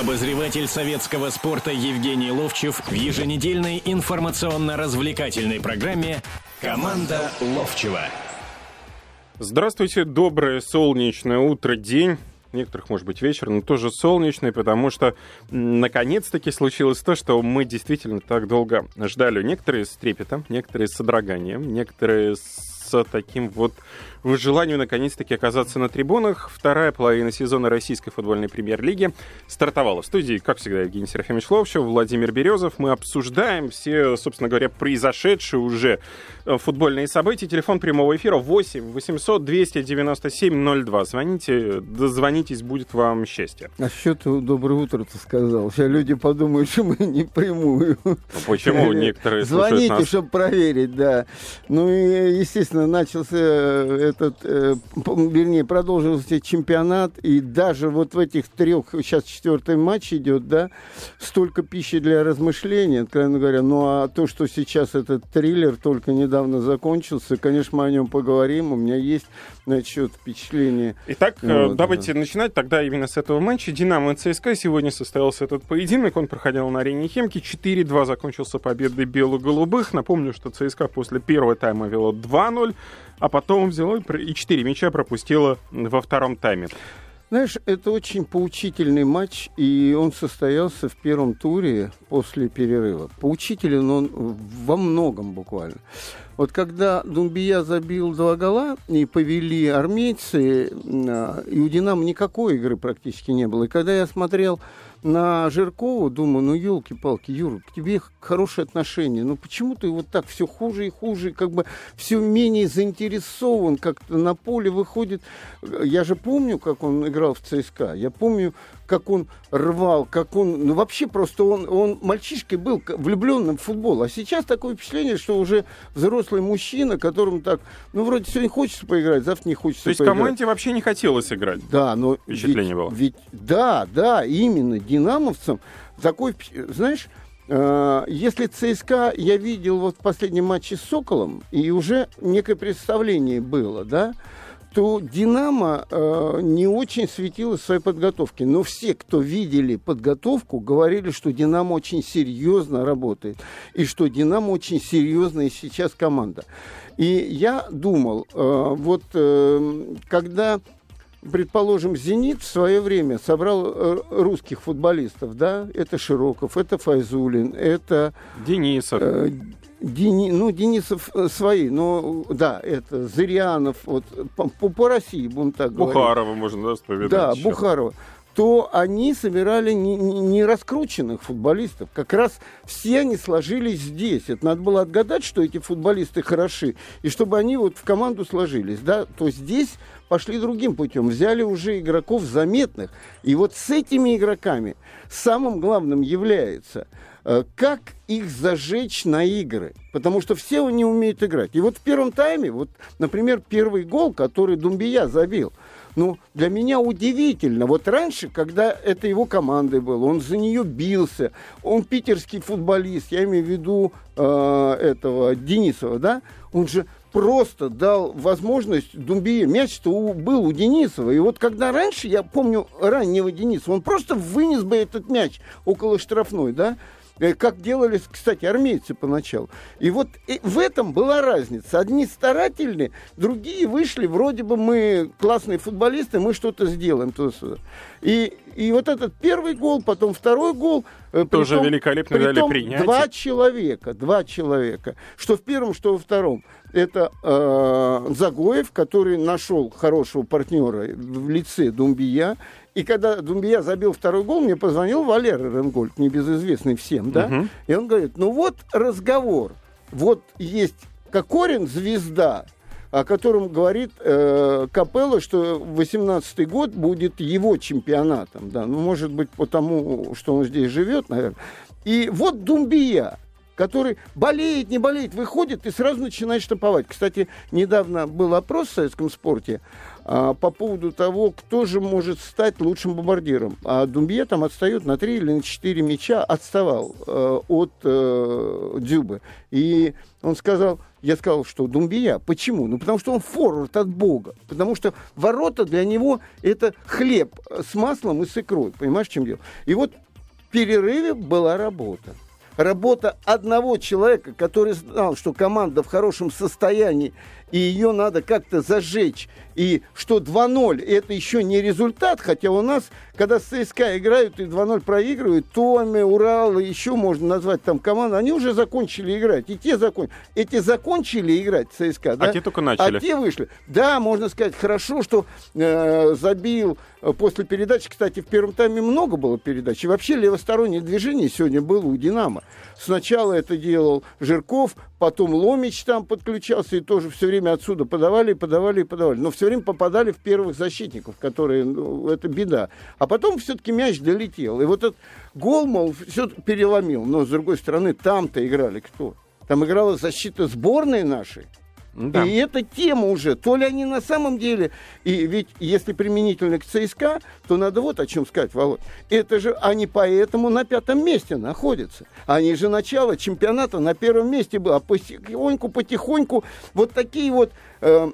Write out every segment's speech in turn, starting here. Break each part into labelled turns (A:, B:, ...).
A: Обозреватель советского спорта Евгений Ловчев в еженедельной информационно-развлекательной программе «Команда Ловчева».
B: Здравствуйте, доброе солнечное утро, день некоторых, может быть, вечер, но тоже солнечный, потому что наконец-таки случилось то, что мы действительно так долго ждали. Некоторые с трепетом, некоторые с содроганием, некоторые с таким вот в желанию наконец-таки оказаться на трибунах. Вторая половина сезона российской футбольной премьер-лиги стартовала. В студии, как всегда, Евгений Серафимович Ловчев, Владимир Березов. Мы обсуждаем все, собственно говоря, произошедшие уже э, футбольные события. Телефон прямого эфира 8 800 297 02. Звоните, дозвонитесь, будет вам счастье.
C: А что ты доброе утро ты сказал? Сейчас люди подумают, что мы не прямую.
B: Ну, почему некоторые
C: Звоните, чтобы проверить, да. Ну и, естественно, начался э, этот, э, вернее, продолжился чемпионат, и даже вот в этих трех, сейчас четвертый матч идет, да, столько пищи для размышления, откровенно говоря. Ну а то, что сейчас этот триллер только недавно закончился, конечно, мы о нем поговорим. У меня есть насчет впечатления.
B: Итак, э, вот, давайте да. начинать тогда именно с этого матча. Динамо и ЦСКА сегодня состоялся этот поединок. Он проходил на арене Хемки. 4-2 закончился победой бело-голубых. Напомню, что ЦСКА после первого тайма вело 2-0 а потом взяла и 4 мяча пропустила во втором тайме.
C: Знаешь, это очень поучительный матч, и он состоялся в первом туре после перерыва. Поучителен он во многом буквально. Вот когда Думбия забил два гола и повели армейцы, а, и у «Динамо» никакой игры практически не было. И когда я смотрел на Жиркова, думаю, ну, елки-палки, Юра, к тебе хорошие отношения. Ну, почему ты вот так все хуже и хуже, как бы все менее заинтересован, как-то на поле выходит. Я же помню, как он играл в ЦСКА. Я помню, как он рвал, как он... Ну, вообще просто он, он мальчишкой был влюбленным в футбол. А сейчас такое впечатление, что уже взрослый мужчина, которому так... Ну, вроде сегодня хочется поиграть, завтра не хочется
B: То есть
C: поиграть.
B: команде вообще не хотелось играть?
C: Да, но...
B: Впечатление
C: ведь,
B: было?
C: Ведь, да, да, именно. Динамовцам такой... Знаешь... Э, если ЦСКА я видел вот в последнем матче с Соколом, и уже некое представление было, да, то «Динамо» э, не очень светило в своей подготовке. Но все, кто видели подготовку, говорили, что «Динамо» очень серьезно работает. И что «Динамо» очень серьезная сейчас команда. И я думал, э, вот э, когда предположим, «Зенит» в свое время собрал э, русских футболистов, да, это Широков, это Файзулин, это...
B: Денисов. Э,
C: Дени, ну, Денисов э, свои, но да, это Зырянов, вот по, по России, будем так
B: говорить. Бухарова можно, да, вспоминать.
C: Да, еще. Бухарова то они собирали не, не, не раскрученных футболистов. Как раз все они сложились здесь. Это надо было отгадать, что эти футболисты хороши, и чтобы они вот в команду сложились. Да? То здесь пошли другим путем. Взяли уже игроков заметных. И вот с этими игроками самым главным является э, как их зажечь на игры. Потому что все не умеют играть. И вот в первом тайме, вот, например, первый гол, который Думбия забил – ну, для меня удивительно. Вот раньше, когда это его командой было, он за нее бился, он питерский футболист, я имею в виду э, этого Денисова, да, он же просто дал возможность Думбие. Мяч-то был у Денисова. И вот когда раньше, я помню раннего Дениса, он просто вынес бы этот мяч около штрафной, да, как делали, кстати, армейцы поначалу. И вот и в этом была разница. Одни старательные, другие вышли, вроде бы мы классные футболисты, мы что-то сделаем. Туда-сюда. И, и вот этот первый гол, потом второй гол.
B: Э, Тоже притом, великолепно притом дали принятие.
C: Два человека, два человека. Что в первом, что во втором. Это э, Загоев, который нашел хорошего партнера в лице Думбия. И когда Думбия забил второй гол, мне позвонил Валера Ренгольд, небезызвестный всем, да? Угу. И он говорит, ну вот разговор. Вот есть Кокорин, звезда, о котором говорит э, Капелло, что 18 год будет его чемпионатом. Да? Ну, может быть, потому, что он здесь живет, наверное. И вот Думбия, который болеет, не болеет, выходит и сразу начинает штамповать. Кстати, недавно был опрос в советском спорте по поводу того, кто же может стать лучшим бомбардиром. А Думбье там отстает на 3 или на 4 мяча, отставал э, от э, Дюбы. И он сказал, Я сказал, что Думбия. Почему? Ну, потому что он форвард от Бога. Потому что ворота для него это хлеб с маслом и с икрой. Понимаешь, в чем дело? И вот в перерыве была работа работа одного человека, который знал, что команда в хорошем состоянии, и ее надо как-то зажечь, и что 2-0 это еще не результат, хотя у нас, когда с ЦСКА играют и 2-0 проигрывают, Томи, Урал, еще можно назвать там команду, они уже закончили играть, и те закончили. Эти закончили играть ЦСКА,
B: а
C: да?
B: те только начали.
C: А те вышли. Да, можно сказать, хорошо, что э, забил э, после передачи, кстати, в первом тайме много было передач, и вообще левостороннее движение сегодня было у «Динамо». Сначала это делал Жирков, потом Ломич там подключался, и тоже все время отсюда подавали, подавали, подавали. Но все время попадали в первых защитников, которые, ну, это беда. А потом все-таки мяч долетел. И вот этот гол, мол, все переломил. Но, с другой стороны, там-то играли кто? Там играла защита сборной нашей. Да. И эта тема уже, то ли они на самом деле, и ведь если применительно к ЦСКА, то надо вот о чем сказать, Володь. Это же они поэтому на пятом месте находятся. Они же начало чемпионата на первом месте было. А потихоньку, потихоньку вот такие вот, э,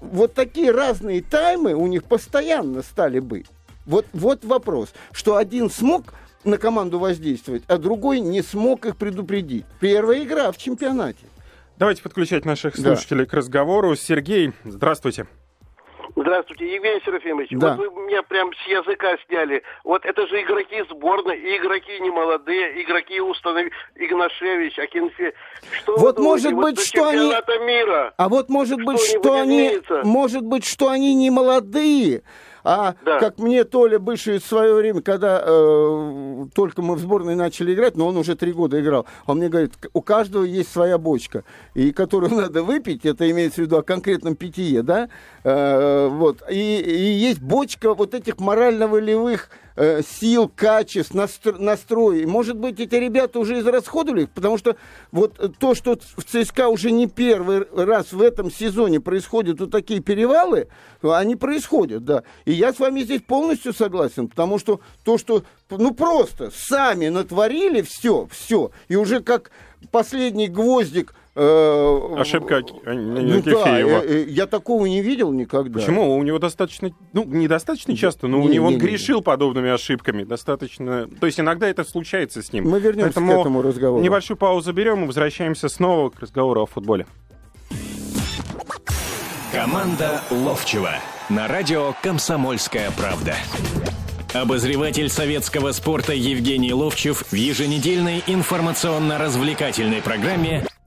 C: вот такие разные таймы у них постоянно стали быть. Вот, вот вопрос, что один смог на команду воздействовать, а другой не смог их предупредить. Первая игра в чемпионате.
B: Давайте подключать наших слушателей да. к разговору. Сергей, здравствуйте.
D: Здравствуйте, Евгений Серафимович. Да. Вот вы меня прям с языка сняли. Вот это же игроки сборной, игроки не молодые, игроки установи Игнашевич, Акинфе.
C: Что вот может быть,
D: вот
C: что они...
D: мира.
C: А вот может быть, что они... Может быть, что они не молодые, а да. как мне Толя бывший в свое время, когда э, только мы в сборной начали играть, но он уже три года играл, он мне говорит, у каждого есть своя бочка, и которую надо выпить, это имеется в виду о конкретном питье, да, э, вот, и, и есть бочка вот этих морально-волевых Э, сил, качеств, настро- настрой. Может быть, эти ребята уже израсходовали, потому что вот то, что в ЦСКА уже не первый раз в этом сезоне происходят вот такие перевалы, они происходят, да. И я с вами здесь полностью согласен, потому что то, что, ну просто сами натворили все, все, и уже как последний гвоздик
B: Э, Ошибка
C: а, ну, да, я, э, я такого не видел никогда.
B: Почему? У него достаточно, ну, недостаточно часто, но не, у него не, он не, грешил не. подобными ошибками. Достаточно. То есть иногда это случается с ним.
C: Мы вернемся Поэтому к этому разговору.
B: Небольшую паузу берем и возвращаемся снова к разговору о футболе.
A: Команда Ловчева на радио Комсомольская правда. Обозреватель советского спорта Евгений Ловчев в еженедельной информационно-развлекательной программе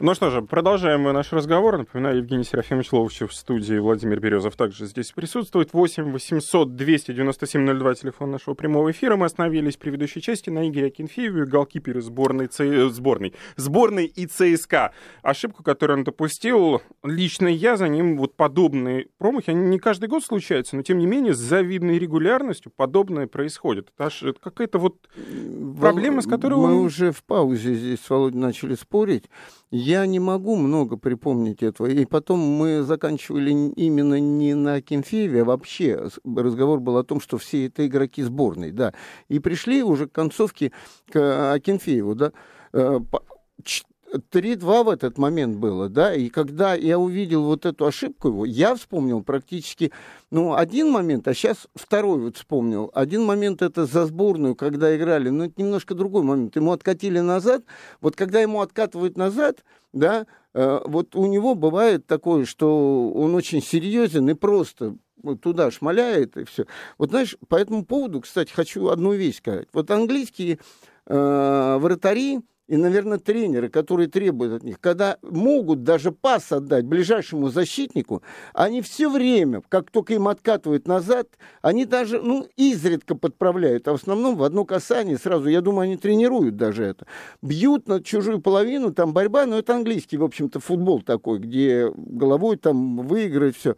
B: Ну что же, продолжаем наш разговор. Напоминаю, Евгений Серафимович Ловчев в студии, Владимир Березов также здесь присутствует. 8 800 297 02, телефон нашего прямого эфира. Мы остановились в предыдущей части на Игоре Акинфееве, голкипере сборной, Ц... сборной, сборной и ЦСКА. Ошибку, которую он допустил, лично я за ним, вот подобные промахи, они не каждый год случаются, но тем не менее с завидной регулярностью подобное происходит. Это, аж, это какая-то вот проблема, с которой
C: Мы
B: он...
C: уже в паузе здесь с Володей начали спорить. Я не могу много припомнить этого. И потом мы заканчивали именно не на Кенфееве, а вообще разговор был о том, что все это игроки сборной, да. И пришли уже к концовке к Акинфееву, да. Э, 3-2 в этот момент было, да, и когда я увидел вот эту ошибку его, я вспомнил практически, ну, один момент, а сейчас второй вот вспомнил. Один момент это за сборную, когда играли, ну, это немножко другой момент. Ему откатили назад, вот когда ему откатывают назад, да, э, вот у него бывает такое, что он очень серьезен и просто туда шмаляет и все. Вот знаешь, по этому поводу, кстати, хочу одну вещь сказать. Вот английские э, вратари, и, наверное, тренеры, которые требуют от них, когда могут даже пас отдать ближайшему защитнику, они все время, как только им откатывают назад, они даже, ну, изредка подправляют, а в основном в одно касание сразу, я думаю, они тренируют даже это. Бьют на чужую половину, там борьба, но это английский, в общем-то, футбол такой, где головой там выиграть все.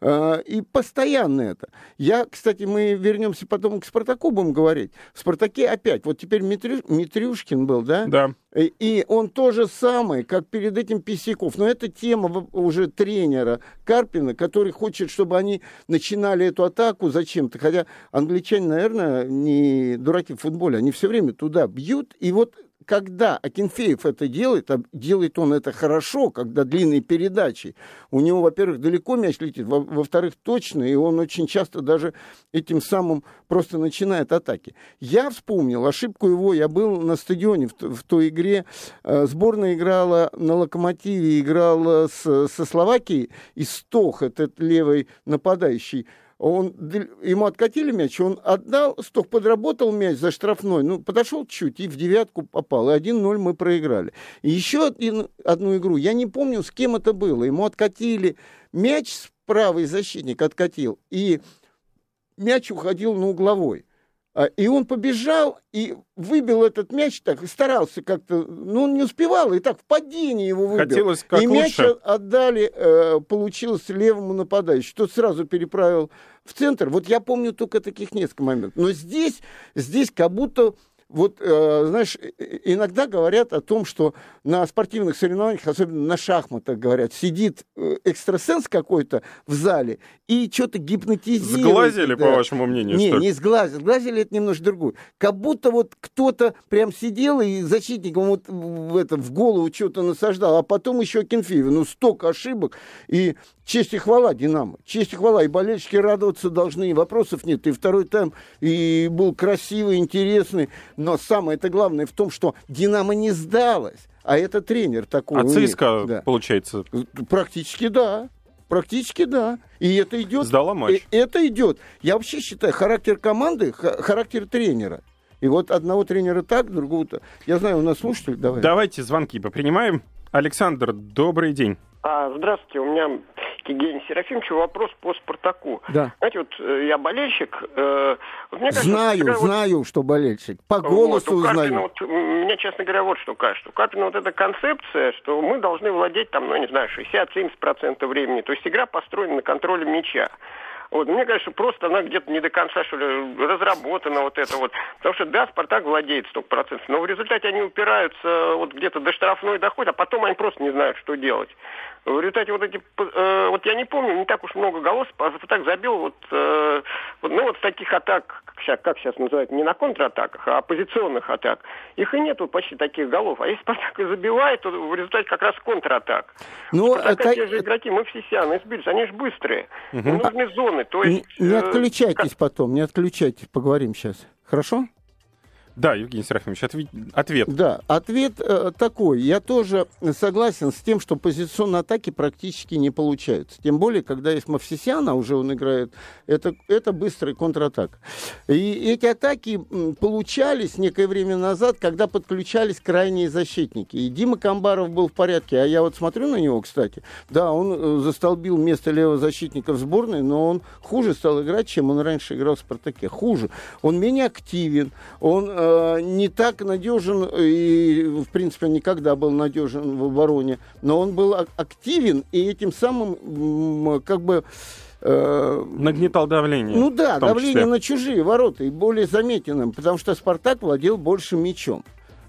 C: А, и постоянно это. Я, кстати, мы вернемся потом к Спартаку будем говорить. В Спартаке опять, вот теперь Митрю, Митрюшкин был, да?
B: Да Да.
C: И, он то же самое, как перед этим Писяков. Но это тема уже тренера Карпина, который хочет, чтобы они начинали эту атаку зачем-то. Хотя англичане, наверное, не дураки в футболе. Они все время туда бьют. И вот когда Акинфеев это делает, а делает он это хорошо, когда длинные передачи, у него, во-первых, далеко мяч летит, во-вторых, точно, и он очень часто даже этим самым просто начинает атаки. Я вспомнил ошибку его, я был на стадионе в, в той игре, э, сборная играла на Локомотиве, играла с, со Словакией, и Стох, этот левый нападающий, он, ему откатили мяч, он отдал, сток подработал мяч за штрафной, ну, подошел чуть и в девятку попал, и 1-0 мы проиграли. И еще один, одну игру, я не помню, с кем это было, ему откатили мяч, правый защитник откатил, и мяч уходил на угловой. А, и он побежал и выбил этот мяч так, старался как-то, ну, он не успевал, и так в падении его выбил.
B: Хотелось как
C: и мяч
B: лучше.
C: отдали, э, получилось левому нападающему. Тот сразу переправил в центр. Вот я помню только таких несколько моментов. Но здесь, здесь как будто вот, э, знаешь, иногда говорят о том, что на спортивных соревнованиях, особенно на шахматах, говорят, сидит э, экстрасенс какой-то в зале и что-то гипнотизирует.
B: Сглазили, да. по вашему мнению?
C: Не, не сглазили. Сглазили это немножко другое. Как будто вот кто-то прям сидел и защитникам вот в, это, в голову что-то насаждал, а потом еще Кенфеев. Ну, столько ошибок. И честь и хвала Динамо. Честь и хвала. И болельщики радоваться должны, и вопросов нет. И второй тайм и был красивый, интересный. Но самое это главное в том, что Динамо не сдалась. А это тренер такой.
B: А ЦСКА, да. получается?
C: Практически да. Практически да. И это идет.
B: Сдала матч.
C: Это идет. Я вообще считаю, характер команды, характер тренера. И вот одного тренера так, другого-то. Я знаю, у нас слушатель. Давай.
B: Давайте звонки попринимаем. Александр, добрый день.
E: А, здравствуйте, у меня к Евгению Серафимовичу вопрос по «Спартаку».
C: Да.
E: Знаете, вот э, я болельщик. Э,
C: вот мне кажется, знаю, вот, знаю, что болельщик. По голосу вот,
E: Карпина,
C: знаю.
E: Вот, мне, честно говоря, вот что кажется. У Карпина вот эта концепция, что мы должны владеть там, ну, не знаю, 60-70% времени. То есть игра построена на контроле мяча. Вот, мне кажется, просто она где-то не до конца, что ли, разработана вот это вот. Потому что, да, Спартак владеет столько процентов, но в результате они упираются вот где-то до штрафной дохода, а потом они просто не знают, что делать. В результате вот эти, э, вот я не помню, не так уж много голов, так забил вот, э, вот, ну вот таких атак, как, как сейчас называют, не на контратаках, а позиционных атак, их и нету почти таких голов. А если Спартак и забивает, то в результате как раз контратак. Ну, Спартака это... те же игроки, мы все Сиан, Эсбильс, они же быстрые, угу. нужны зоны. То есть,
C: не, не э, отключайтесь как... потом, не отключайтесь, поговорим сейчас. Хорошо?
B: Да, Евгений Серафимович, ответ. ответ.
C: Да, ответ э, такой. Я тоже согласен с тем, что позиционные атаки практически не получаются. Тем более, когда есть Мавсисян, а уже он играет, это, это быстрый контратак. И эти атаки получались некое время назад, когда подключались крайние защитники. И Дима Камбаров был в порядке, а я вот смотрю на него, кстати. Да, он э, застолбил место левого защитника в сборной, но он хуже стал играть, чем он раньше играл в «Спартаке». Хуже. Он менее активен, он э, не так надежен, и, в принципе, никогда был надежен в обороне, но он был активен, и этим самым, как бы,
B: э, Нагнетал давление.
C: Ну да, давление числе. на чужие ворота и более заметенным, потому что Спартак владел больше мячом.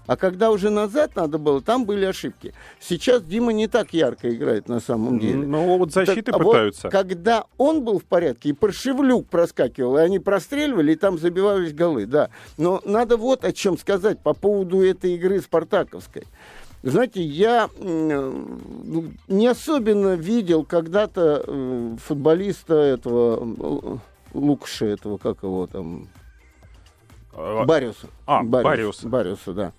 C: А когда уже назад надо было, там были ошибки. Сейчас Дима не так ярко играет на самом деле.
B: Ну, вот защиты так, пытаются.
C: Вот, когда он был в порядке, и Паршевлюк проскакивал, и они простреливали, и там забивались голы, да. Но надо вот о чем сказать по поводу этой игры спартаковской. Знаете, я ну, не особенно видел когда-то э, футболиста этого Лукша, этого, как его там, Бариуса.
B: А, Бариус.
C: Бариуса, да.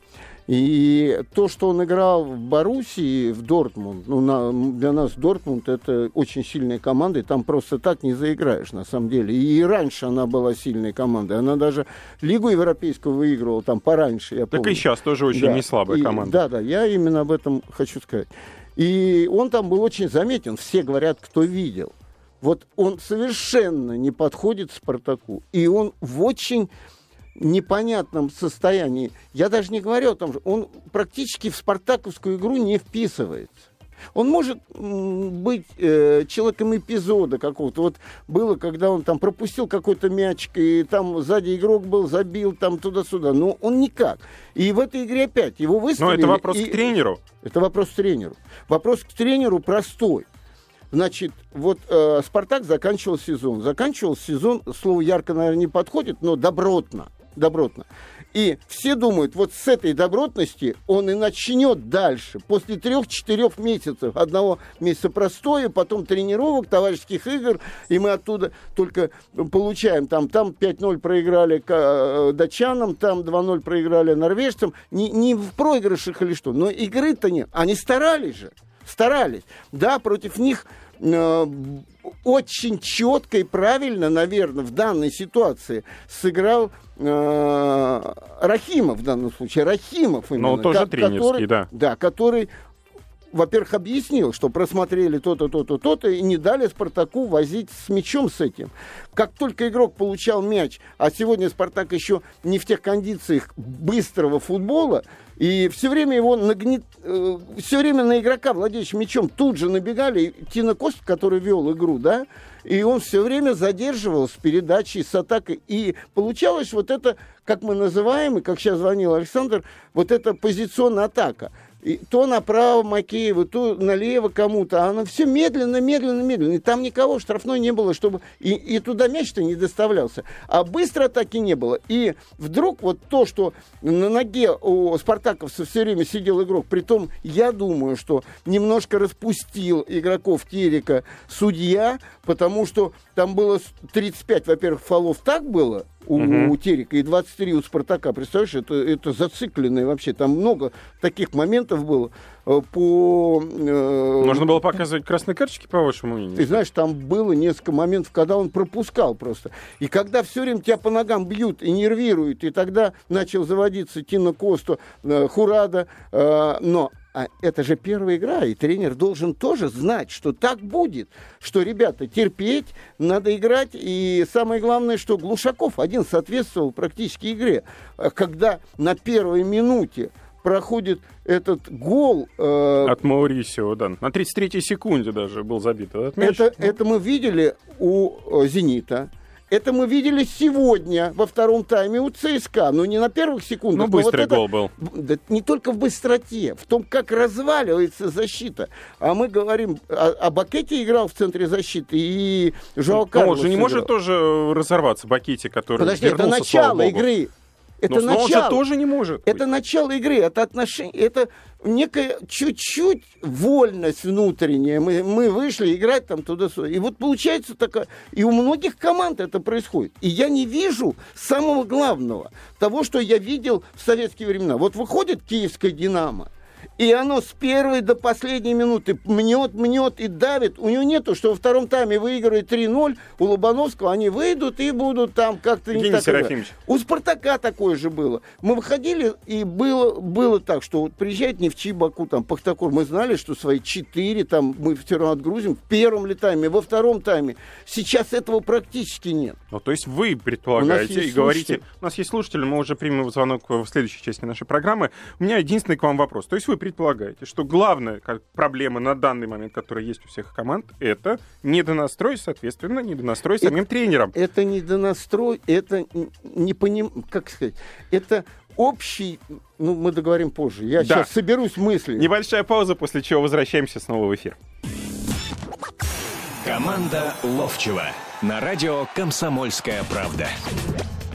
C: И то, что он играл в Боруссии, в Дортмунд, ну, на, для нас Дортмунд это очень сильная команда, и там просто так не заиграешь, на самом деле. И раньше она была сильной командой. Она даже Лигу Европейскую выигрывала там пораньше, я помню.
B: Так и сейчас тоже очень да. не слабая
C: и,
B: команда.
C: Да, да, я именно об этом хочу сказать. И он там был очень заметен, все говорят, кто видел. Вот он совершенно не подходит Спартаку. И он в очень непонятном состоянии. Я даже не говорю о том, что он практически в спартаковскую игру не вписывается. Он может быть э, человеком эпизода какого-то. Вот было, когда он там пропустил какой-то мячик, и там сзади игрок был, забил там туда-сюда. Но он никак. И в этой игре опять его выставили.
B: Но это вопрос
C: и...
B: к тренеру.
C: Это вопрос к тренеру. Вопрос к тренеру простой. Значит, вот э, Спартак заканчивал сезон. Заканчивал сезон, слово ярко, наверное, не подходит, но добротно. Добротно. И все думают, вот с этой добротности он и начнет дальше. После трех-четырех месяцев, одного месяца простоя, потом тренировок, товарищеских игр, и мы оттуда только получаем. Там, там 5-0 проиграли э, датчанам, там 2-0 проиграли норвежцам. Не, не в проигрышах или что, но игры-то нет. Они старались же, старались. Да, против них э, очень четко и правильно, наверное, в данной ситуации сыграл э, Рахимов в данном случае. Рахимов
B: именно. Но тоже тренерский,
C: который,
B: да.
C: Да, который во-первых, объяснил, что просмотрели то-то, то-то, то-то, и не дали Спартаку возить с мячом с этим. Как только игрок получал мяч, а сегодня Спартак еще не в тех кондициях быстрого футбола, и все время его нагнет... Э, все время на игрока, владеющего мячом, тут же набегали. Тина Кост, который вел игру, да, и он все время задерживал с передачей, с атакой. И получалось вот это, как мы называем, и как сейчас звонил Александр, вот эта позиционная атака – и то направо Макееву, то налево кому-то. Оно все медленно, медленно, медленно. И там никого штрафной не было, чтобы... И, и туда мяч-то не доставлялся. А быстро атаки не было. И вдруг вот то, что на ноге у спартаковцев все время сидел игрок, притом я думаю, что немножко распустил игроков Терека судья, потому что там было 35, во-первых, фолов так было, у, угу. у Терека и 23 у Спартака. Представляешь, это, это зацикленное вообще. Там много таких моментов было. Э, по,
B: э, Можно было показывать красные карточки, по вашему мнению?
C: Ты знаешь, там было несколько моментов, когда он пропускал просто. И когда все время тебя по ногам бьют и нервируют, и тогда начал заводиться Тино Косто, э, Хурада, э, но а это же первая игра, и тренер должен тоже знать, что так будет, что, ребята, терпеть, надо играть, и самое главное, что Глушаков один соответствовал практически игре, а когда на первой минуте проходит этот гол...
B: Э, От Маурисио, да. На 33-й секунде даже был забит этот
C: мяч. Это, это мы видели у э, «Зенита». Это мы видели сегодня во втором тайме у ЦСКА. Но не на первых секундах.
B: Ну, быстрый вот это, гол был.
C: Да, не только в быстроте, в том, как разваливается защита. А мы говорим, а, а Бакетти играл в центре защиты, и Жоао ну,
B: Карлос Он же не играл. может тоже разорваться, Бакетти, который
C: Подожди, это начало игры. Это
B: но,
C: начало.
B: же тоже не может.
C: Это быть. начало игры, это отношение, это некая чуть-чуть вольность внутренняя. Мы, мы вышли играть там туда-сюда. И вот получается такая... И у многих команд это происходит. И я не вижу самого главного, того, что я видел в советские времена. Вот выходит киевская «Динамо», и оно с первой до последней минуты мнет, мнет и давит. У него нету, что во втором тайме выигрывает 3-0, у Лобановского они выйдут и будут там как-то
B: не так. Серафимович.
C: У Спартака такое же было. Мы выходили, и было, было так, что вот приезжает Нефчи Баку, там, Пахтакор, мы знали, что свои 4, там, мы все равно отгрузим в первом ли тайме, во втором тайме. Сейчас этого практически нет.
B: Ну, то есть вы предполагаете и говорите... У нас есть слушатели, мы уже примем звонок в следующей части нашей программы. У меня единственный к вам вопрос. То есть вы предполагаете, что главная как, проблема на данный момент, которая есть у всех команд, это недонастрой, соответственно, недонастрой самим это, тренером.
C: Это недонастрой, это не поним... как сказать, это общий, ну, мы договорим позже. Я да. сейчас соберусь мыслями.
B: Небольшая пауза, после чего возвращаемся снова в эфир.
A: Команда Ловчева на радио «Комсомольская правда».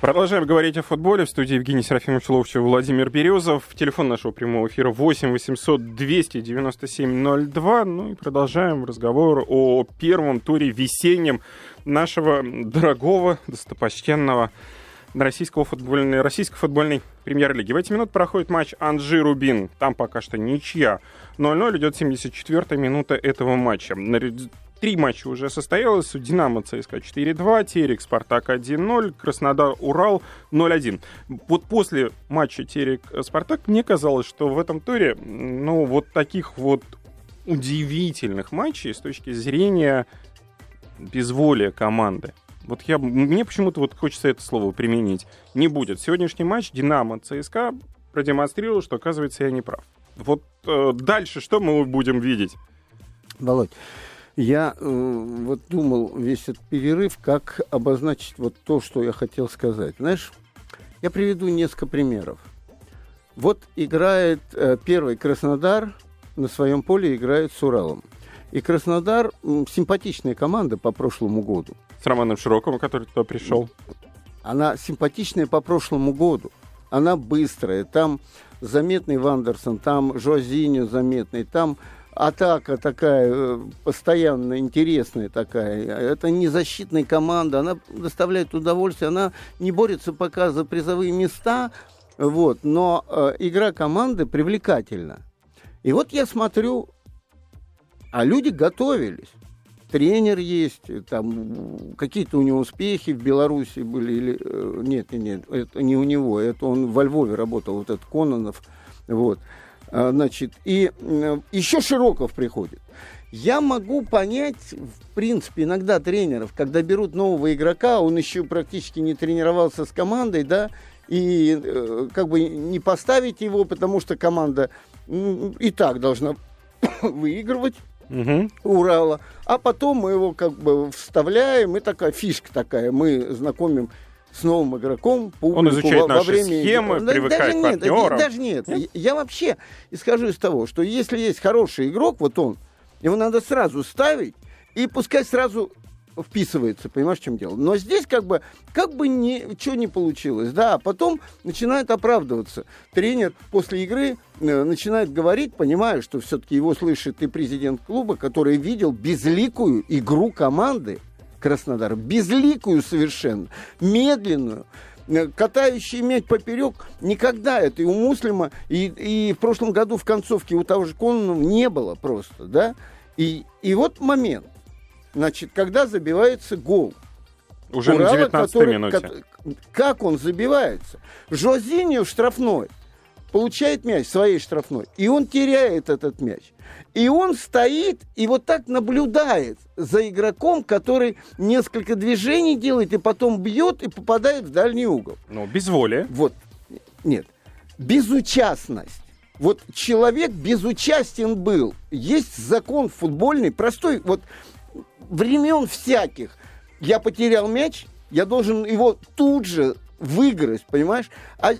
B: Продолжаем говорить о футболе. В студии Евгений Серафимович Ловчев, Владимир Березов. Телефон нашего прямого эфира 8 800 297 02. Ну и продолжаем разговор о первом туре весеннем нашего дорогого, достопочтенного российского футбольной, российской футбольной премьер-лиги. В эти минуты проходит матч Анжи-Рубин. Там пока что ничья. 0-0 идет 74-я минута этого матча. Три матча уже состоялось. Динамо ЦСКА 4-2, Терек Спартак 1-0, Краснодар Урал 0-1. Вот после матча Терек Спартак мне казалось, что в этом туре, ну, вот таких вот удивительных матчей с точки зрения безволия команды. Вот я, мне почему-то вот хочется это слово применить. Не будет. Сегодняшний матч Динамо ЦСКА продемонстрировал, что, оказывается, я не прав. Вот э, дальше что мы будем видеть?
C: Володь, я э, вот думал весь этот перерыв, как обозначить вот то, что я хотел сказать. Знаешь, я приведу несколько примеров. Вот играет э, первый Краснодар, на своем поле играет с Уралом. И Краснодар м, симпатичная команда по прошлому году.
B: С Романом Широковым, который туда пришел.
C: Она симпатичная по прошлому году. Она быстрая. Там заметный Вандерсон, там Жозиньо заметный, там атака такая э, постоянно интересная такая. Это не защитная команда, она доставляет удовольствие, она не борется пока за призовые места, вот, но э, игра команды привлекательна. И вот я смотрю, а люди готовились. Тренер есть, там какие-то у него успехи в Беларуси были или э, нет, нет, это не у него, это он во Львове работал, вот этот Кононов, вот. Значит, и еще Широков приходит. Я могу понять, в принципе, иногда тренеров, когда берут нового игрока, он еще практически не тренировался с командой, да, и э, как бы не поставить его, потому что команда и так должна выигрывать угу. Урала, а потом мы его как бы вставляем, и такая фишка такая, мы знакомим с новым игроком
B: публику Он изучает во, наши во время... схемы, да, привыкает даже
C: нет, партнерам. Даже нет. нет. Я вообще исхожу из того, что если есть хороший игрок, вот он, его надо сразу ставить, и пускай сразу вписывается, понимаешь, в чем дело. Но здесь как бы, как бы ничего не получилось, да, а потом начинает оправдываться. Тренер после игры э, начинает говорить, понимая, что все-таки его слышит и президент клуба, который видел безликую игру команды Краснодар, безликую совершенно, медленную, э, катающий мяч поперек, никогда это и у Муслима, и, и в прошлом году в концовке у того же Кононова не было просто, да. И, и вот момент – Значит, когда забивается гол.
B: Уже Урала, на 19 который, минуте. Как,
C: он забивается? Жозиньо штрафной получает мяч своей штрафной, и он теряет этот мяч. И он стоит и вот так наблюдает за игроком, который несколько движений делает и потом бьет и попадает в дальний угол.
B: Ну, без воли.
C: Вот. Нет. Безучастность. Вот человек безучастен был. Есть закон футбольный, простой. Вот времен всяких. Я потерял мяч, я должен его тут же выиграть, понимаешь? А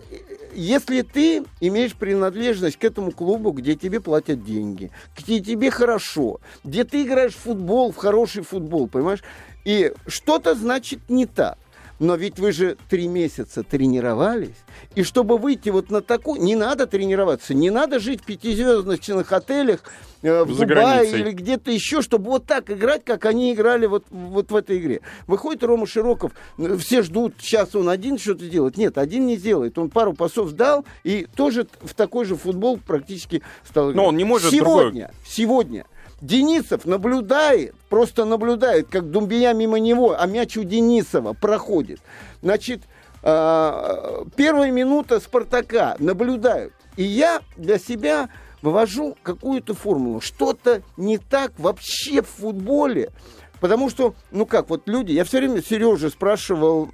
C: если ты имеешь принадлежность к этому клубу, где тебе платят деньги, где тебе хорошо, где ты играешь в футбол, в хороший футбол, понимаешь? И что-то значит не так. Но ведь вы же три месяца тренировались. И чтобы выйти вот на такую... Не надо тренироваться, не надо жить в пятизвездочных отелях э, в За Дубае или где-то еще, чтобы вот так играть, как они играли вот, вот в этой игре. Выходит Рома Широков, все ждут, сейчас он один что-то делает. Нет, один не сделает. Он пару пасов дал и тоже в такой же футбол практически стал играть.
B: Но он не может
C: сегодня, другой... сегодня Денисов наблюдает, просто наблюдает, как Думбия мимо него, а мяч у Денисова проходит. Значит, э, первая минута Спартака наблюдают. И я для себя вывожу какую-то формулу. Что-то не так вообще в футболе. Потому что, ну как, вот люди, я все время Сережа спрашивал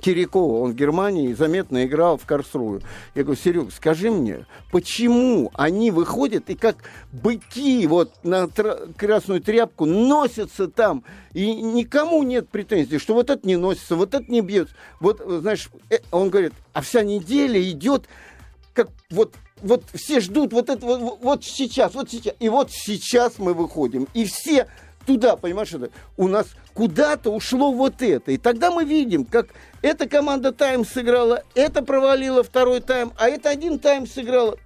C: Кирякова, он в Германии заметно играл в Карсрую. Я говорю, Серег, скажи мне, почему они выходят и как быки вот на красную тряпку носятся там, и никому нет претензий, что вот это не носится, вот это не бьет. Вот, знаешь, э, он говорит, а вся неделя идет как вот вот все ждут вот это вот, вот сейчас, вот сейчас. И вот сейчас мы выходим. И все туда, понимаешь, это у нас куда-то ушло вот это. И тогда мы видим, как эта команда тайм сыграла, это провалила второй тайм, а это один тайм сыграла.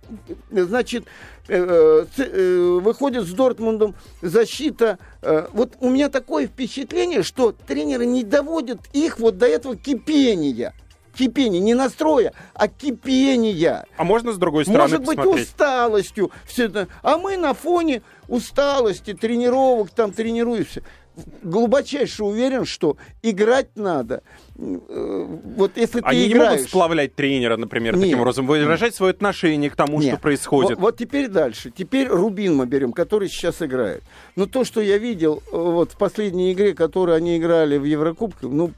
C: Значит, э, э, выходит с Дортмундом защита. Э, вот у меня такое впечатление, что тренеры не доводят их вот до этого кипения кипения, не настроя, а кипения.
B: А можно с другой стороны
C: Может быть,
B: посмотреть?
C: усталостью. Все это. А мы на фоне усталости, тренировок, там тренируешься глубочайше уверен, что играть надо.
B: Э, вот если Они ты играешь... не могут сплавлять тренера, например, Нет. таким образом, выражать свое отношение к тому, Нет. что происходит.
C: Вот, вот теперь дальше. Теперь Рубин мы берем, который сейчас играет. Но то, что я видел э, вот в последней игре, которую они играли в Еврокубке, ну,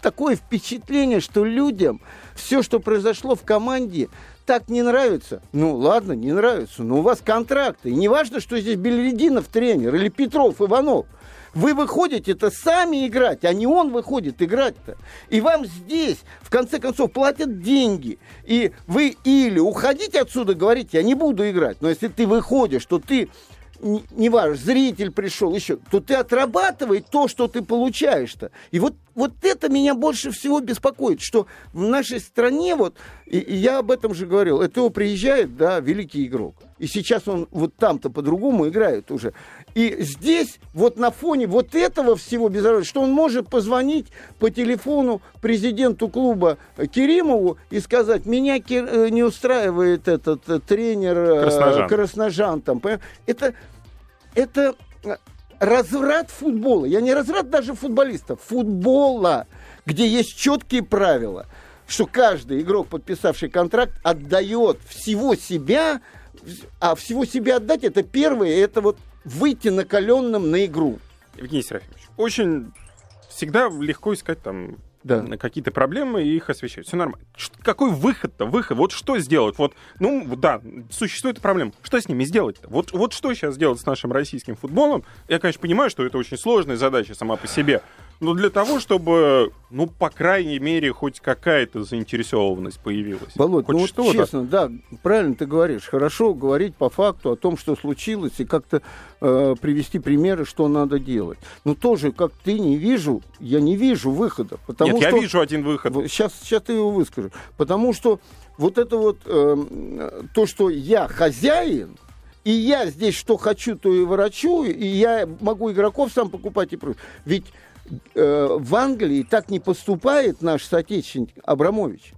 C: такое впечатление, что людям все, что произошло в команде, так не нравится. Ну, ладно, не нравится, но у вас контракты. И не важно, что здесь Белединов тренер или Петров, Иванов – вы выходите-то сами играть, а не он выходит играть-то. И вам здесь, в конце концов, платят деньги. И вы или уходите отсюда, говорите, я не буду играть. Но если ты выходишь, то ты не важно, зритель пришел еще, то ты отрабатывай то, что ты получаешь-то. И вот, вот это меня больше всего беспокоит, что в нашей стране, вот, и, и я об этом же говорил, ЭТО приезжает, да, великий игрок. И сейчас он вот там-то по-другому играет уже. И здесь, вот на фоне вот этого всего безобразия, что он может позвонить по телефону президенту клуба Керимову и сказать, меня э, не устраивает этот э, тренер э, Красножан, Красножан там, это, это разврат футбола. Я не разврат даже футболистов, футбола, где есть четкие правила, что каждый игрок, подписавший контракт, отдает всего себя, а всего себя отдать, это первое, это вот выйти накаленным на игру.
B: Евгений Серафимович, очень всегда легко искать там да. какие-то проблемы и их освещать. Все нормально. Какой выход-то? Выход. Вот что сделать? Вот, ну, да, существует проблема. Что с ними сделать-то? Вот, вот что сейчас делать с нашим российским футболом? Я, конечно, понимаю, что это очень сложная задача сама по себе. Но для того, чтобы, ну, по крайней мере, хоть какая-то заинтересованность появилась.
C: Володь, хоть ну вот честно, да, правильно ты говоришь. Хорошо говорить по факту о том, что случилось, и как-то э, привести примеры, что надо делать. Но тоже, как ты не вижу, я не вижу выхода. Потому Нет,
B: что... я вижу один выход.
C: Сейчас, сейчас ты его выскажу. Потому что вот это вот э, то, что я хозяин, и я здесь что хочу, то и ворочу, и я могу игроков сам покупать и прочее. Ведь в Англии так не поступает наш соотечественник Абрамович.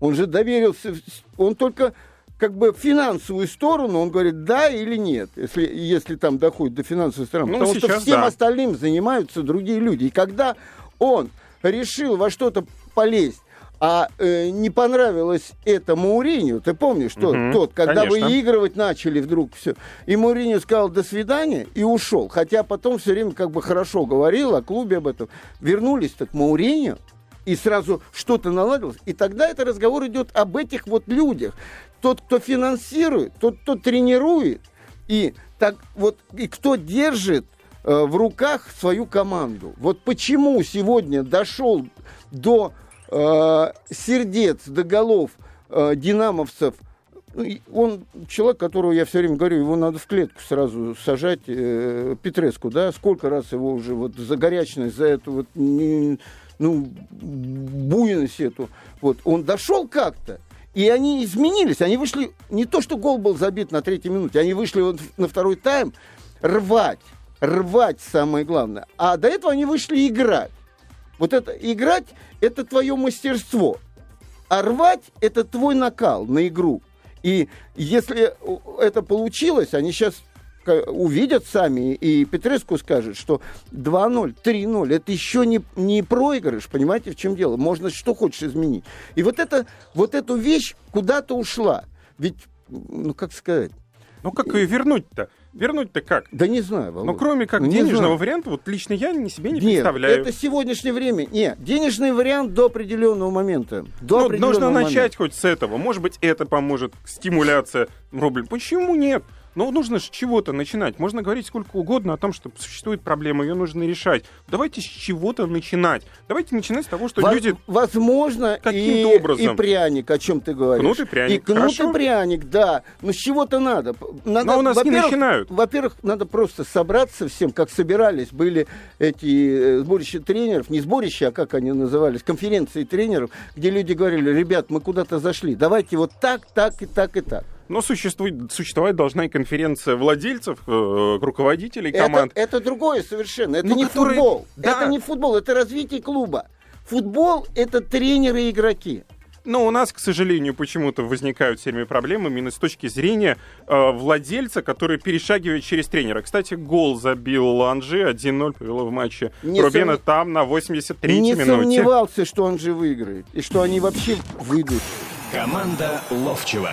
C: Он же доверился, он только как бы финансовую сторону, он говорит да или нет, если, если там доходит до финансовой стороны. Ну, Потому что всем да. остальным занимаются другие люди. И когда он решил во что-то полезть, а э, не понравилось это Мауриню, ты помнишь, тот, угу, тот когда конечно. выигрывать начали вдруг все. И Мауриню сказал до свидания и ушел. Хотя потом все время как бы хорошо говорил о клубе об этом. Вернулись так Мауриню, и сразу что-то наладилось. И тогда это разговор идет об этих вот людях. Тот, кто финансирует, тот, кто тренирует, и так вот, и кто держит э, в руках свою команду. Вот почему сегодня дошел до э, сердец до голов э, динамовцев, ну, он человек, которого я все время говорю, его надо в клетку сразу сажать, э, Петреску, да, сколько раз его уже вот за горячность, за эту вот, ну, буйность эту, вот, он дошел как-то, и они изменились, они вышли, не то, что гол был забит на третьей минуте, они вышли вот на второй тайм рвать, рвать самое главное, а до этого они вышли играть. Вот это играть – это твое мастерство, а рвать – это твой накал на игру. И если это получилось, они сейчас увидят сами, и Петреску скажет, что 2-0, 3-0, это еще не, не проигрыш, понимаете, в чем дело? Можно что хочешь изменить. И вот, это, вот эту вещь куда-то ушла. Ведь, ну как сказать...
B: Ну как ее вернуть-то? Вернуть-то как?
C: Да не знаю, Володя.
B: Ну, кроме как ну, денежного варианта, вот лично я ни себе не Нет, представляю.
C: это сегодняшнее время. Нет, денежный вариант до определенного момента. До
B: ну, определенного нужно момента. начать хоть с этого. Может быть, это поможет, стимуляция рубля. Почему нет? Но нужно же чего-то начинать. Можно говорить сколько угодно о том, что существует проблема, ее нужно решать. Давайте с чего-то начинать. Давайте начинать с того, что Воз, люди...
C: Возможно, и, образом... и пряник, о чем ты говоришь.
B: Кнут и пряник.
C: И кнут Хорошо. и пряник, да. Но с чего-то надо. надо
B: Но у нас не начинают.
C: Во-первых, надо просто собраться всем, как собирались. Были эти э, сборища тренеров, не сборища, а как они назывались, конференции тренеров, где люди говорили, ребят, мы куда-то зашли, давайте вот так, так и так и так.
B: Но существует, существовать должна и конференция владельцев, э, руководителей команд.
C: Это, это другое совершенно. Это ну, не которые... футбол. Да. Это не футбол, это развитие клуба. Футбол это тренеры и игроки.
B: Но у нас, к сожалению, почему-то возникают все время проблемы именно с точки зрения э, владельца, который перешагивает через тренера. Кстати, гол забил Ланжи, 1-0 повело в матче не Рубена сом... там на 83-й
C: не
B: минуте.
C: Не сомневался, что он же выиграет, и что они вообще выйдут.
A: Команда Ловчева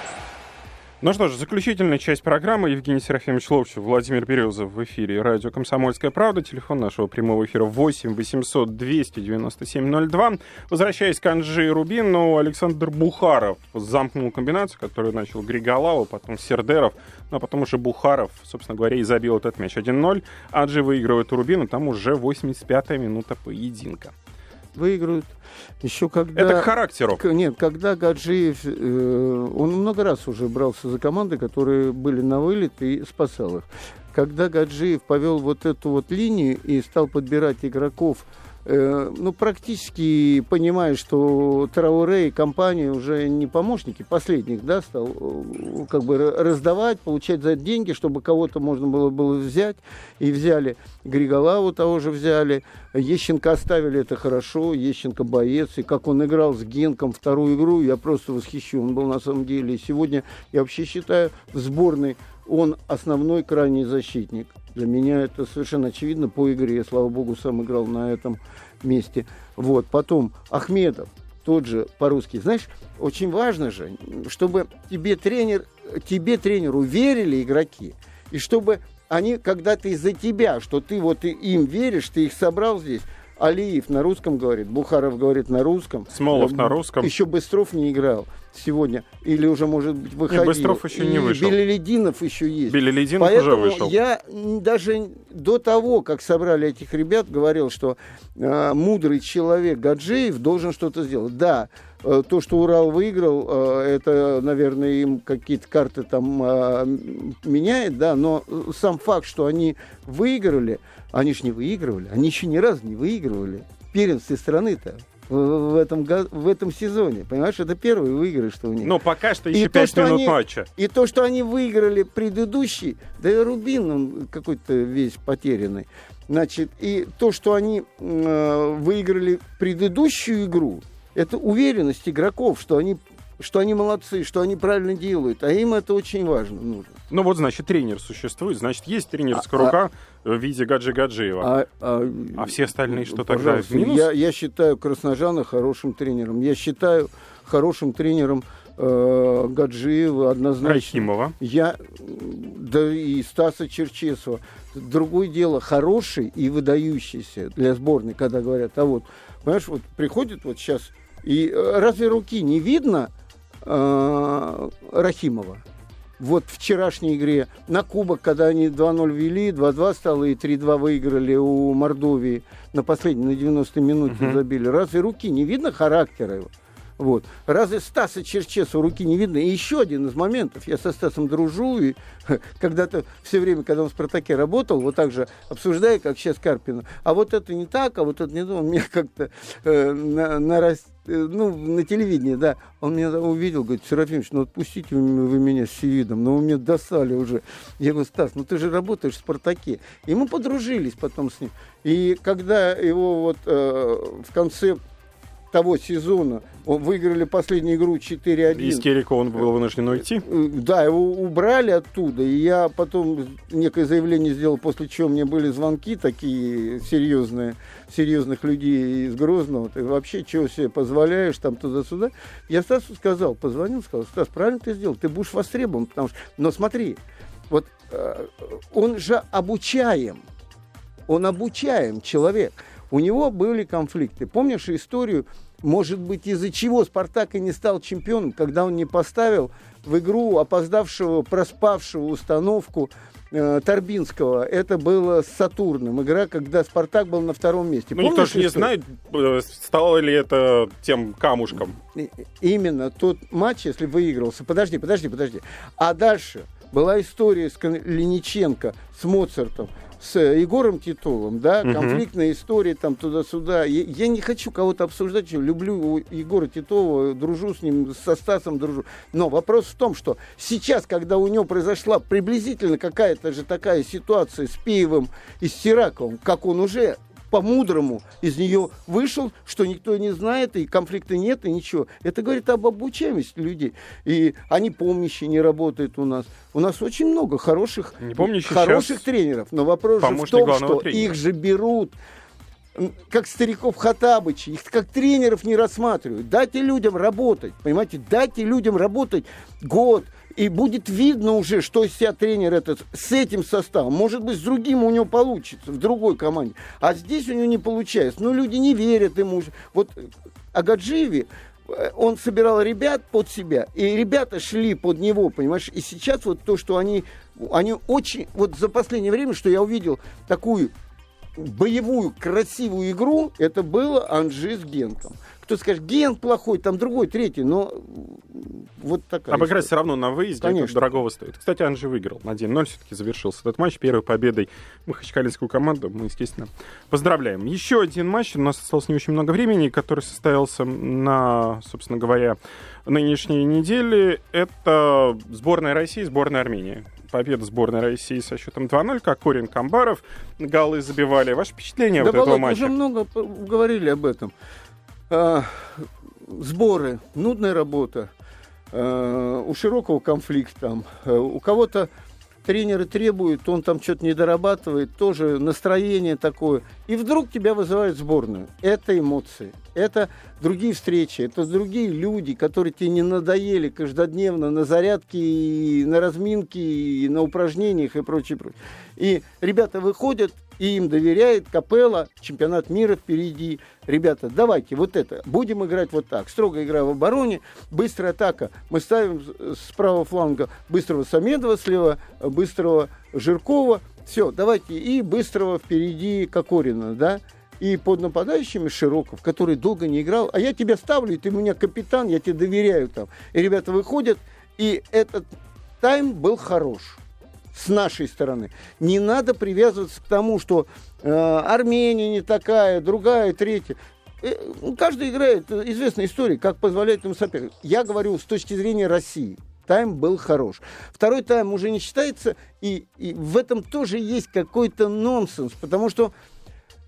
B: Ну что ж, заключительная часть программы. Евгений Серафимович Ловчев, Владимир Березов в эфире. Радио «Комсомольская правда». Телефон нашего прямого эфира 8 800 297 02. Возвращаясь к Анжи Рубину, Александр Бухаров замкнул комбинацию, которую начал Григолава, потом Сердеров, ну а потом уже Бухаров, собственно говоря, и забил этот мяч 1-0. Анжи выигрывает у Рубина, там уже 85-я минута поединка
C: выиграют. Еще когда...
B: Это к характеру.
C: Нет, когда Гаджиев... Э, он много раз уже брался за команды, которые были на вылет и спасал их. Когда Гаджиев повел вот эту вот линию и стал подбирать игроков Э, ну, практически понимая, что Трауре и компания уже не помощники, последних, да, стал э, как бы раздавать, получать за это деньги, чтобы кого-то можно было, было взять. И взяли Григолаву того же взяли. Ещенко оставили, это хорошо. Ещенко боец. И как он играл с Генком вторую игру, я просто восхищен. Был на самом деле. И сегодня я вообще считаю в сборной он основной крайний защитник. Для меня это совершенно очевидно по игре. Я, слава богу, сам играл на этом месте. Вот. Потом Ахмедов, тот же по-русски. Знаешь, очень важно же, чтобы тебе тренер, тебе тренеру верили игроки, и чтобы они когда-то из-за тебя, что ты вот им веришь, ты их собрал здесь, Алиев на русском говорит, Бухаров говорит на русском.
B: Смолов на русском.
C: Еще Быстров не играл сегодня. Или уже, может быть, выходил.
B: И Быстров еще не вышел.
C: Белелединов еще есть.
B: Белелединов
C: Поэтому
B: уже вышел.
C: я даже до того, как собрали этих ребят, говорил, что э, мудрый человек Гаджиев должен что-то сделать. Да, э, то, что Урал выиграл, э, это, наверное, им какие-то карты там э, меняет, да, но сам факт, что они выиграли, они же не выигрывали, они еще ни разу не выигрывали первенстве страны-то в этом, в этом сезоне. Понимаешь, это первый выигрыш, что у них.
B: Ну, пока что еще и 5 то, минут
C: они,
B: матча.
C: И то, что они выиграли предыдущий, да и Рубин, он какой-то весь потерянный. Значит, и то, что они э, выиграли предыдущую игру, это уверенность игроков, что они что они молодцы, что они правильно делают, а им это очень важно нужно.
B: Ну вот, значит, тренер существует, значит, есть тренерская а, рука а, в виде Гаджи Гаджиева. А, а, а все остальные что тогда в минус?
C: Я, я считаю Красножана хорошим тренером. Я считаю хорошим тренером э, Гаджиева однозначно.
B: Рахимова.
C: Я, да и Стаса Черчесова. Другое дело, хороший и выдающийся для сборной, когда говорят, а вот, понимаешь, вот приходит вот сейчас, и э, разве руки не видно, э, Рахимова. Вот в вчерашней игре на Кубок, когда они 2-0 вели, 2-2 стало и 3-2 выиграли у Мордовии на последней, на 90-й минуте uh-huh. забили. Разве руки не видно характера его? Вот. Разве Стаса Черчесова руки не видно? И еще один из моментов. Я со Стасом дружу, и когда-то все время, когда он в «Спартаке» работал, вот так же обсуждая, как сейчас Карпина, а вот это не так, а вот это не то, он меня как-то э, на, на, э, ну, на телевидении, да, он меня увидел, говорит, Серафимович, ну отпустите вы, меня с Севидом, ну вы меня достали уже. Я говорю, Стас, ну ты же работаешь в «Спартаке». И мы подружились потом с ним. И когда его вот э, в конце того сезона выиграли последнюю игру 4-1.
B: Из Керика он был вынужден уйти?
C: Э, да, его убрали оттуда. И я потом некое заявление сделал, после чего мне были звонки такие серьезные, серьезных людей из Грозного. Ты вообще чего себе позволяешь там туда-сюда? Я Стасу сказал, позвонил, сказал, Стас, правильно ты сделал, ты будешь востребован. Потому что... Но смотри, вот э, он же обучаем. Он обучаем человек. У него были конфликты. Помнишь историю, может быть, из-за чего Спартак и не стал чемпионом, когда он не поставил в игру опоздавшего, проспавшего установку э, Торбинского. Это было с Сатурном. Игра, когда Спартак был на втором месте.
B: Ну, никто же не знает, э, стало ли это тем камушком.
C: Именно тот матч, если выигрался. Подожди, подожди, подожди. А дальше была история с Лениченко, с Моцартом с Егором Титовым, да, угу. конфликтная история там туда-сюда. Я, я не хочу кого-то обсуждать, люблю Егора Титова, дружу с ним, со Стасом дружу. Но вопрос в том, что сейчас, когда у него произошла приблизительно какая-то же такая ситуация с Пиевым и с Сираковым, как он уже по-мудрому из нее вышел, что никто не знает, и конфликта нет, и ничего. Это говорит об обучаемости людей. И они помнящие не работают у нас. У нас очень много хороших, хороших тренеров. Но вопрос же в том, что тренера. их же берут как стариков Хатабыча, их как тренеров не рассматривают. Дайте людям работать, понимаете, дайте людям работать год, и будет видно уже, что из себя тренер этот с этим составом. Может быть, с другим у него получится, в другой команде. А здесь у него не получается. Но люди не верят ему. Вот Агаджиеве, э, он собирал ребят под себя, и ребята шли под него, понимаешь? И сейчас вот то, что они, они очень, вот за последнее время, что я увидел такую боевую, красивую игру, это было Анжи с Генком кто скажет, ген плохой, там другой, третий, но вот такая
B: Обыграть все равно на выезде, Конечно. это дорогого стоит. Кстати, Анжи выиграл на 1-0, все-таки завершился этот матч первой победой махачкалинскую команду. Мы, естественно, поздравляем. Еще один матч, у нас осталось не очень много времени, который состоялся на, собственно говоря, нынешней неделе. Это сборная России, сборная Армении победа сборной России со счетом 2-0, как Корин Камбаров голы забивали. Ваше впечатление да, вот этого матча?
C: уже много говорили об этом. А, сборы, нудная работа, а, у Широкого конфликт там, а, у кого-то тренеры требуют, он там что-то не дорабатывает, тоже настроение такое. И вдруг тебя вызывают в сборную. Это эмоции, это другие встречи, это другие люди, которые тебе не надоели каждодневно на зарядке, на разминке, на упражнениях и прочее, прочее. И ребята выходят, и им доверяет Капелла, чемпионат мира впереди. Ребята, давайте вот это, будем играть вот так. Строгая игра в обороне, быстрая атака. Мы ставим с правого фланга быстрого Самедова слева, быстрого Жиркова. Все, давайте, и быстрого впереди Кокорина, да и под нападающими Широков, который долго не играл, а я тебя ставлю, ты у меня капитан, я тебе доверяю там. И ребята выходят, и этот тайм был хорош с нашей стороны. Не надо привязываться к тому, что э, Армения не такая, другая, третья. Э, каждый играет, э, известная история, как позволяет ему соперник. Я говорю с точки зрения России. Тайм был хорош. Второй тайм уже не считается, и, и в этом тоже есть какой-то нонсенс, потому что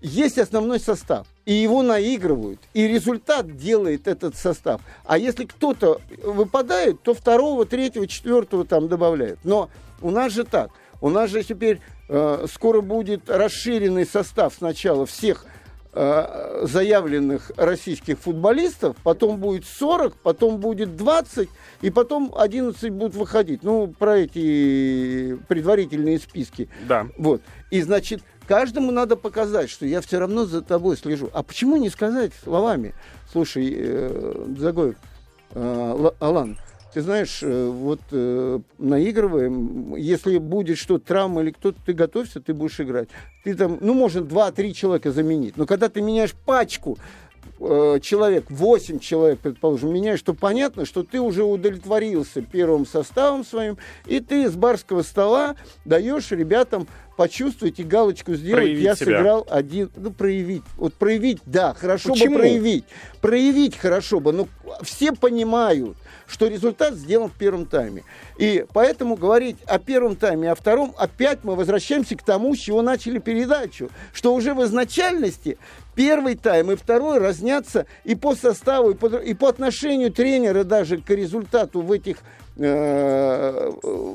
C: есть основной состав, и его наигрывают, и результат делает этот состав. А если кто-то выпадает, то второго, третьего, четвертого там добавляют. Но у нас же так. У нас же теперь э, скоро будет расширенный состав сначала всех э, заявленных российских футболистов, потом будет 40, потом будет 20, и потом 11 будут выходить. Ну, про эти предварительные списки.
B: Да.
C: Вот. И, значит, каждому надо показать, что я все равно за тобой слежу. А почему не сказать словами? Слушай, э, Загоев, э, Алан, ты знаешь, э, вот э, наигрываем, если будет что-то, травма или кто-то, ты готовься, ты будешь играть. Ты там, ну, можно 2-3 человека заменить, но когда ты меняешь пачку э, человек, 8 человек, предположим, меняешь, то понятно, что ты уже удовлетворился первым составом своим, и ты с барского стола даешь ребятам почувствовать и галочку сделать.
B: Проявить
C: я
B: себя.
C: сыграл один. Ну, проявить. Вот проявить, да, хорошо Почему? бы проявить. Проявить хорошо бы, но все понимают, что результат сделан в первом тайме. И поэтому говорить о первом тайме, о втором, опять мы возвращаемся к тому, с чего начали передачу. Что уже в изначальности первый тайм и второй разнятся и по составу, и по, и по отношению тренера даже к результату в этих в,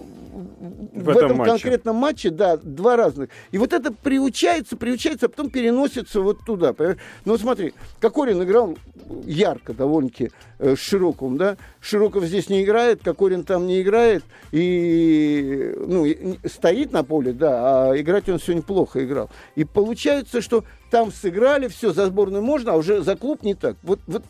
C: в этом, этом матче. конкретном матче, да, два разных. И вот это приучается, приучается, а потом переносится вот туда. Понимаешь? Ну, смотри, Кокорин играл ярко довольно-таки э, Широковым, да. Широков здесь не играет, Кокорин там не играет. И, ну, стоит на поле, да, а играть он сегодня плохо играл. И получается, что там сыграли, все, за сборную можно, а уже за клуб не так. Вот, вот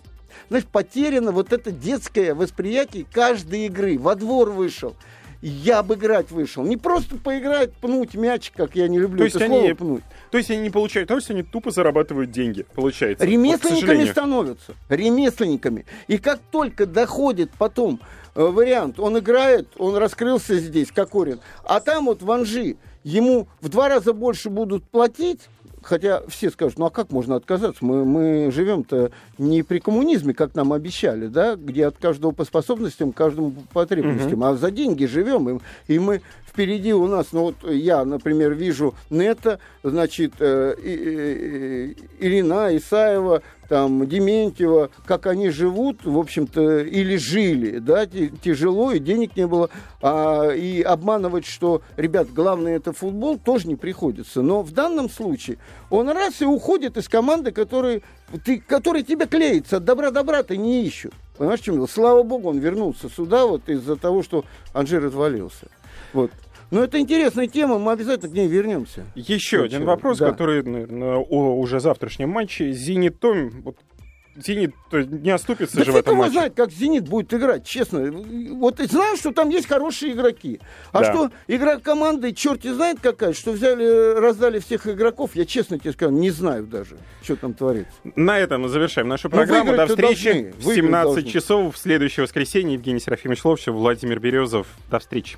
C: знаешь, потеряно вот это детское восприятие каждой игры. Во двор вышел, я бы играть вышел. Не просто поиграть, пнуть мяч, как я не люблю
B: то это слово они, пнуть. То есть они не получают что они тупо зарабатывают деньги, получается.
C: Ремесленниками вот, становятся. Ремесленниками. И как только доходит потом э, вариант, он играет, он раскрылся здесь, как Кокорин, а там вот в Анжи ему в два раза больше будут платить, Хотя все скажут, ну а как можно отказаться? Мы, мы живем-то не при коммунизме, как нам обещали, да, где от каждого по способностям, каждому по потребностям, угу. а за деньги живем. И, и мы впереди у нас, ну вот я, например, вижу Нета, значит, э, э, Ирина Исаева, там, Дементьева, как они живут, в общем-то, или жили, да, тяжело, и денег не было, а, и обманывать, что, ребят, главное это футбол, тоже не приходится. Но в данном случае он раз и уходит из команды, которая, ты, которая тебе клеится, от добра-добра ты не ищут. Понимаешь, чем Слава богу, он вернулся сюда вот из-за того, что Анжир отвалился. Вот. Но это интересная тема, мы обязательно к ней вернемся.
B: Еще один вопрос, да. который наверное, о уже завтрашнем матче. Зенит Том, вот Зенит не оступится да же в этом матче.
C: знает, как Зенит будет играть, честно. Вот ты знаешь, что там есть хорошие игроки. А да. что игра команды, черт не знает какая, что взяли, раздали всех игроков, я честно тебе скажу, не знаю даже, что там творится.
B: На этом мы завершаем нашу программу. До встречи должны, в 17 должны. часов в следующее воскресенье. Евгений Серафимович Ловчев, Владимир Березов. До встречи.